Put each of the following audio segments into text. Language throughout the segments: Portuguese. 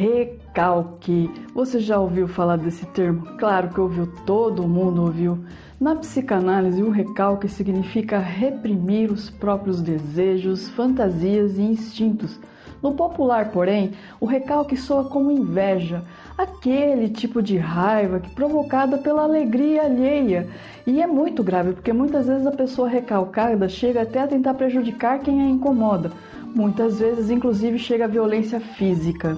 Recalque. Você já ouviu falar desse termo? Claro que ouviu, todo mundo ouviu. Na psicanálise, o recalque significa reprimir os próprios desejos, fantasias e instintos. No popular, porém, o recalque soa como inveja, aquele tipo de raiva que provocada pela alegria alheia. E é muito grave, porque muitas vezes a pessoa recalcada chega até a tentar prejudicar quem a incomoda. Muitas vezes, inclusive, chega a violência física.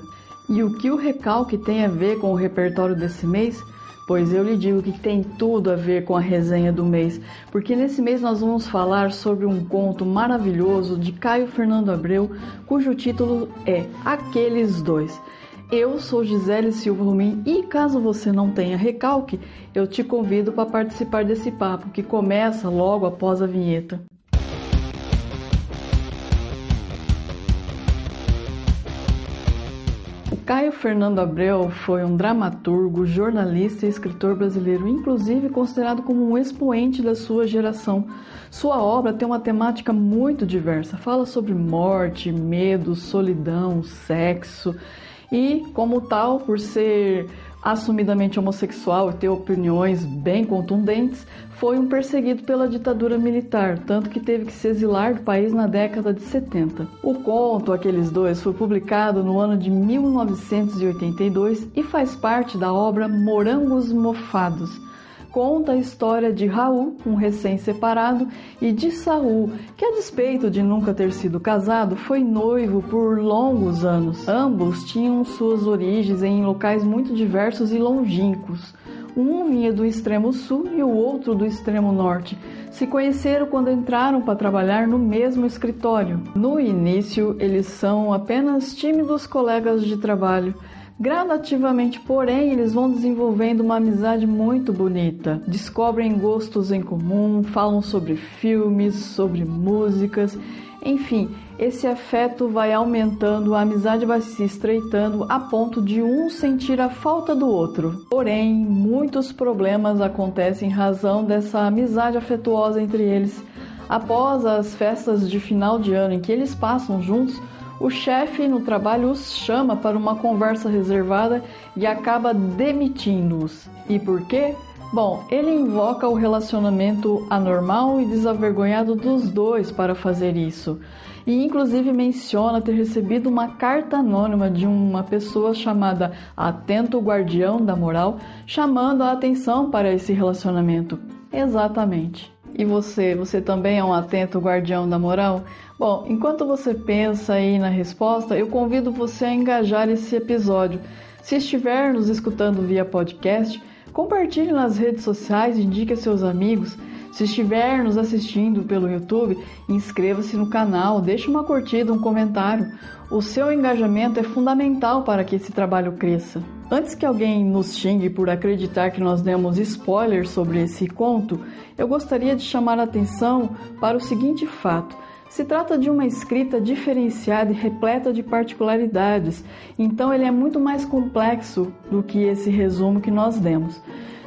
E o que o recalque tem a ver com o repertório desse mês? Pois eu lhe digo que tem tudo a ver com a resenha do mês, porque nesse mês nós vamos falar sobre um conto maravilhoso de Caio Fernando Abreu, cujo título é Aqueles Dois. Eu sou Gisele Silva Romim e caso você não tenha recalque, eu te convido para participar desse papo que começa logo após a vinheta. Caio Fernando Abreu foi um dramaturgo, jornalista e escritor brasileiro, inclusive considerado como um expoente da sua geração. Sua obra tem uma temática muito diversa, fala sobre morte, medo, solidão, sexo e, como tal, por ser assumidamente homossexual e ter opiniões bem contundentes, foi um perseguido pela ditadura militar, tanto que teve que se exilar do país na década de 70. O conto Aqueles Dois foi publicado no ano de 1982 e faz parte da obra Morangos Mofados conta a história de Raul, um recém-separado, e de Saul, que, a despeito de nunca ter sido casado, foi noivo por longos anos. Ambos tinham suas origens em locais muito diversos e longínquos. Um vinha do extremo sul e o outro do extremo norte. Se conheceram quando entraram para trabalhar no mesmo escritório. No início, eles são apenas tímidos colegas de trabalho Gradativamente, porém, eles vão desenvolvendo uma amizade muito bonita. Descobrem gostos em comum, falam sobre filmes, sobre músicas, enfim, esse afeto vai aumentando, a amizade vai se estreitando a ponto de um sentir a falta do outro. Porém, muitos problemas acontecem em razão dessa amizade afetuosa entre eles. Após as festas de final de ano em que eles passam juntos, o chefe no trabalho os chama para uma conversa reservada e acaba demitindo-os. E por quê? Bom, ele invoca o relacionamento anormal e desavergonhado dos dois para fazer isso. E inclusive menciona ter recebido uma carta anônima de uma pessoa chamada Atento Guardião da Moral, chamando a atenção para esse relacionamento. Exatamente. E você, você também é um atento guardião da moral? Bom, enquanto você pensa aí na resposta, eu convido você a engajar esse episódio. Se estiver nos escutando via podcast, compartilhe nas redes sociais, indique a seus amigos. Se estiver nos assistindo pelo YouTube, inscreva-se no canal, deixe uma curtida, um comentário. O seu engajamento é fundamental para que esse trabalho cresça. Antes que alguém nos xingue por acreditar que nós demos spoilers sobre esse conto, eu gostaria de chamar a atenção para o seguinte fato. Se trata de uma escrita diferenciada e repleta de particularidades, então ele é muito mais complexo do que esse resumo que nós demos.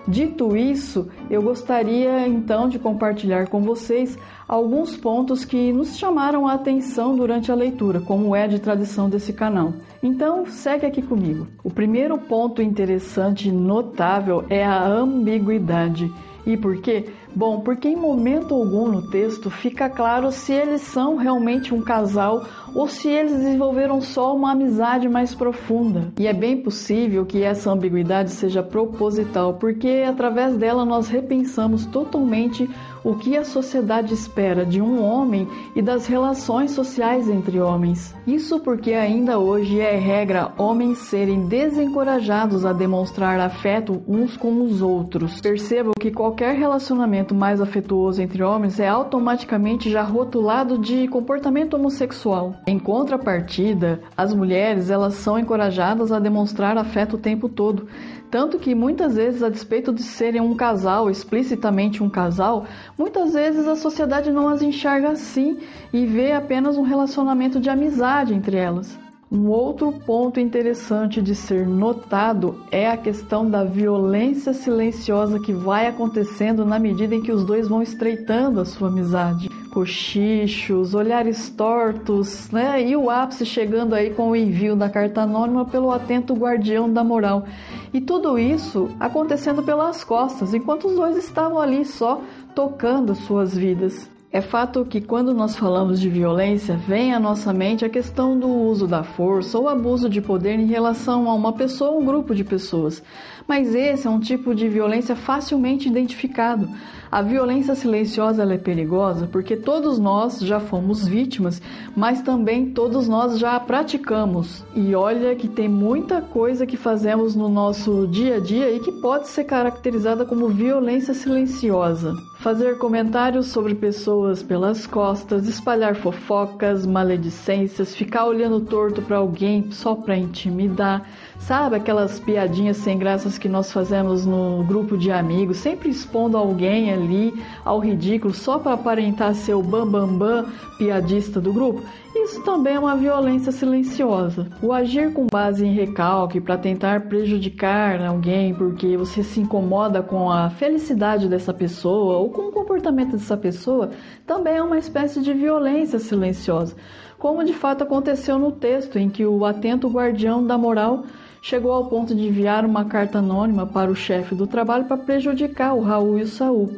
Dito isso, eu gostaria então de compartilhar com vocês alguns pontos que nos chamaram a atenção durante a leitura, como é de tradição desse canal. Então, segue aqui comigo. O primeiro ponto interessante e notável é a ambiguidade. E por quê? Bom, porque em momento algum no texto fica claro se eles são realmente um casal ou se eles desenvolveram só uma amizade mais profunda. E é bem possível que essa ambiguidade seja proposital, porque através dela nós repensamos totalmente o que a sociedade espera de um homem e das relações sociais entre homens. Isso porque ainda hoje é regra homens serem desencorajados a demonstrar afeto uns com os outros. Percebam que qualquer relacionamento mais afetuoso entre homens é automaticamente já rotulado de comportamento homossexual. Em contrapartida, as mulheres elas são encorajadas a demonstrar afeto o tempo todo, tanto que muitas vezes, a despeito de serem um casal, explicitamente um casal, muitas vezes a sociedade não as enxerga assim e vê apenas um relacionamento de amizade entre elas. Um outro ponto interessante de ser notado é a questão da violência silenciosa que vai acontecendo na medida em que os dois vão estreitando a sua amizade. Cochichos, olhares tortos, né? E o ápice chegando aí com o envio da carta anônima pelo atento guardião da moral. E tudo isso acontecendo pelas costas, enquanto os dois estavam ali só tocando suas vidas. É fato que quando nós falamos de violência, vem à nossa mente a questão do uso da força ou abuso de poder em relação a uma pessoa ou um grupo de pessoas. Mas esse é um tipo de violência facilmente identificado. A violência silenciosa é perigosa porque todos nós já fomos vítimas, mas também todos nós já a praticamos. E olha que tem muita coisa que fazemos no nosso dia a dia e que pode ser caracterizada como violência silenciosa fazer comentários sobre pessoas pelas costas, espalhar fofocas, maledicências, ficar olhando torto para alguém só para intimidar, sabe aquelas piadinhas sem graças que nós fazemos no grupo de amigos, sempre expondo alguém ali ao ridículo só para aparentar ser o bambambam bam, bam, piadista do grupo? Isso também é uma violência silenciosa. O agir com base em recalque para tentar prejudicar alguém porque você se incomoda com a felicidade dessa pessoa ou com o comportamento dessa pessoa também é uma espécie de violência silenciosa, como de fato aconteceu no texto em que o atento guardião da moral chegou ao ponto de enviar uma carta anônima para o chefe do trabalho para prejudicar o Raul e o Saul.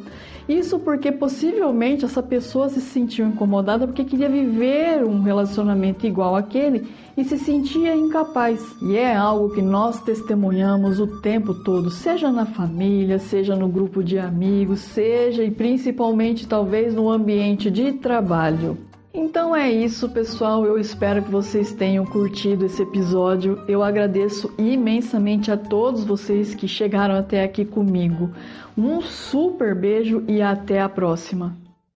Isso porque possivelmente essa pessoa se sentiu incomodada porque queria viver um relacionamento igual aquele e se sentia incapaz. E é algo que nós testemunhamos o tempo todo, seja na família, seja no grupo de amigos, seja e principalmente talvez no ambiente de trabalho. Então é isso, pessoal. Eu espero que vocês tenham curtido esse episódio. Eu agradeço imensamente a todos vocês que chegaram até aqui comigo. Um super beijo e até a próxima.